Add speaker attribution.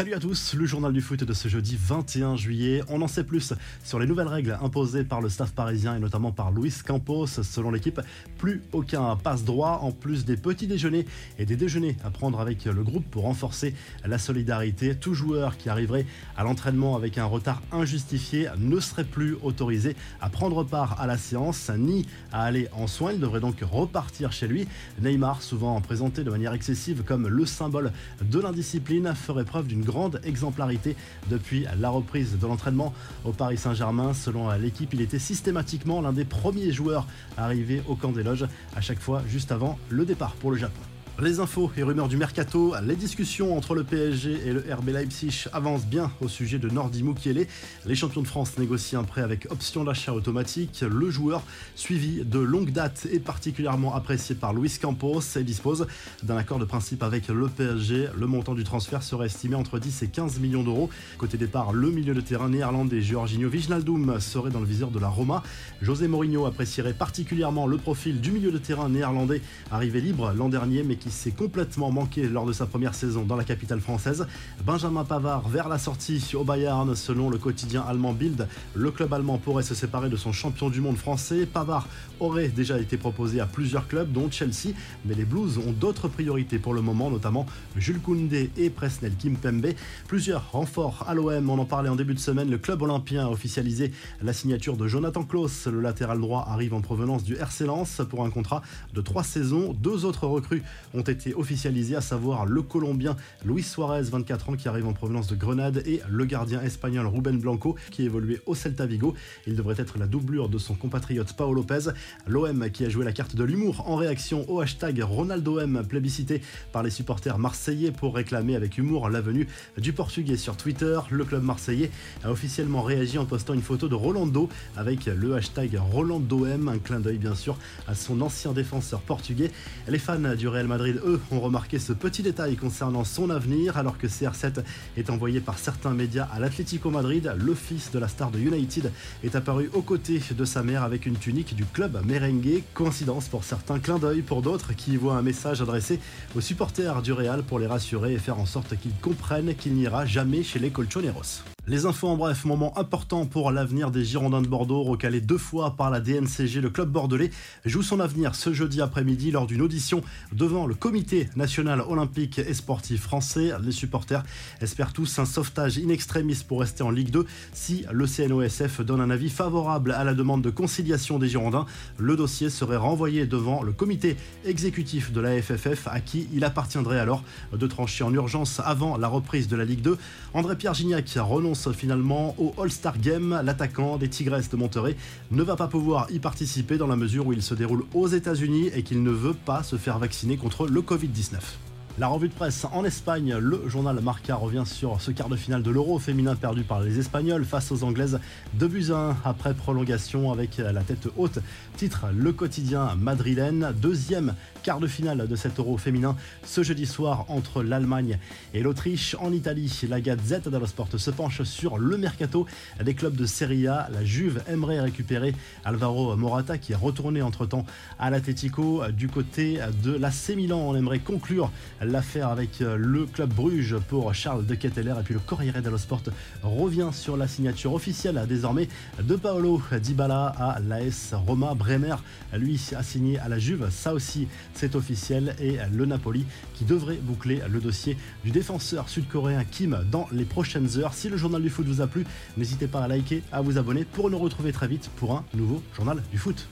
Speaker 1: Salut à tous, le journal du foot de ce jeudi 21 juillet. On en sait plus sur les nouvelles règles imposées par le staff parisien et notamment par Luis Campos. Selon l'équipe, plus aucun passe droit en plus des petits déjeuners et des déjeuners à prendre avec le groupe pour renforcer la solidarité. Tout joueur qui arriverait à l'entraînement avec un retard injustifié ne serait plus autorisé à prendre part à la séance ni à aller en soins. Il devrait donc repartir chez lui. Neymar, souvent présenté de manière excessive comme le symbole de l'indiscipline, ferait preuve d'une grande exemplarité depuis la reprise de l'entraînement au Paris Saint-Germain. Selon l'équipe, il était systématiquement l'un des premiers joueurs arrivés au camp des loges, à chaque fois juste avant le départ pour le Japon. Les infos et rumeurs du mercato, les discussions entre le PSG et le RB Leipzig avancent bien au sujet de Nordi Mukiele. Les champions de France négocient un prêt avec option d'achat automatique. Le joueur, suivi de longue date et particulièrement apprécié par Luis Campos, dispose d'un accord de principe avec le PSG. Le montant du transfert serait estimé entre 10 et 15 millions d'euros. Côté départ, le milieu de terrain néerlandais Georginio Wijnaldum serait dans le viseur de la Roma. José Mourinho apprécierait particulièrement le profil du milieu de terrain néerlandais arrivé libre l'an dernier mais qui s'est complètement manqué lors de sa première saison dans la capitale française. Benjamin Pavard vers la sortie au Bayern, selon le quotidien allemand Bild. Le club allemand pourrait se séparer de son champion du monde français. Pavard aurait déjà été proposé à plusieurs clubs, dont Chelsea, mais les Blues ont d'autres priorités pour le moment, notamment Jules Koundé et Presnel Kimpembe. Plusieurs renforts à l'OM, on en parlait en début de semaine. Le club olympien a officialisé la signature de Jonathan Klaus. Le latéral droit arrive en provenance du RC Lens pour un contrat de trois saisons. Deux autres recrues été officialisés, à savoir le Colombien Luis Suarez, 24 ans, qui arrive en provenance de Grenade, et le gardien espagnol Ruben Blanco, qui évoluait au Celta Vigo. Il devrait être la doublure de son compatriote Paolo Lopez. L'OM qui a joué la carte de l'humour en réaction au hashtag RonaldoM plébiscité par les supporters marseillais pour réclamer avec humour la venue du Portugais sur Twitter. Le club marseillais a officiellement réagi en postant une photo de Rolando avec le hashtag RolandoM, un clin d'œil bien sûr à son ancien défenseur portugais. Les fans du Real Madrid eux, ont remarqué ce petit détail concernant son avenir, alors que CR7 est envoyé par certains médias à l'Atlético Madrid. Le fils de la star de United est apparu aux côtés de sa mère avec une tunique du club merengue. Coïncidence pour certains, clin d'œil pour d'autres qui y voient un message adressé aux supporters du Real pour les rassurer et faire en sorte qu'ils comprennent qu'il n'ira jamais chez les Colchoneros. Les infos en bref, moment important pour l'avenir des Girondins de Bordeaux, recalé deux fois par la DNCG, le club bordelais joue son avenir ce jeudi après-midi lors d'une audition devant le comité national olympique et sportif français. Les supporters espèrent tous un sauvetage in extremis pour rester en Ligue 2 si le CNOSF donne un avis favorable à la demande de conciliation des Girondins. Le dossier serait renvoyé devant le comité exécutif de la FFF à qui il appartiendrait alors de trancher en urgence avant la reprise de la Ligue 2. André-Pierre Gignac renonce finalement au All-Star Game. L'attaquant des Tigresses de Monterrey ne va pas pouvoir y participer dans la mesure où il se déroule aux États-Unis et qu'il ne veut pas se faire vacciner contre le Covid-19. La revue de presse en Espagne, le journal Marca revient sur ce quart de finale de l'Euro féminin perdu par les Espagnols face aux Anglaises de buts après prolongation avec la tête haute. Titre le quotidien madrilène, deuxième quart de finale de cet Euro féminin ce jeudi soir entre l'Allemagne et l'Autriche. En Italie, la Gazette dello Sport se penche sur le mercato des clubs de Serie A. La Juve aimerait récupérer Alvaro Morata qui est retourné entre-temps à l'Atletico. Du côté de la Milan, on aimerait conclure l'affaire avec euh, le club Bruges pour Charles de Ketteler et puis le Corriere dello Sport revient sur la signature officielle désormais de Paolo Dybala à l'AS Roma. Bremer, lui, a signé à la Juve. Ça aussi, c'est officiel. Et le Napoli qui devrait boucler le dossier du défenseur sud-coréen Kim dans les prochaines heures. Si le journal du foot vous a plu, n'hésitez pas à liker, à vous abonner pour nous retrouver très vite pour un nouveau journal du foot.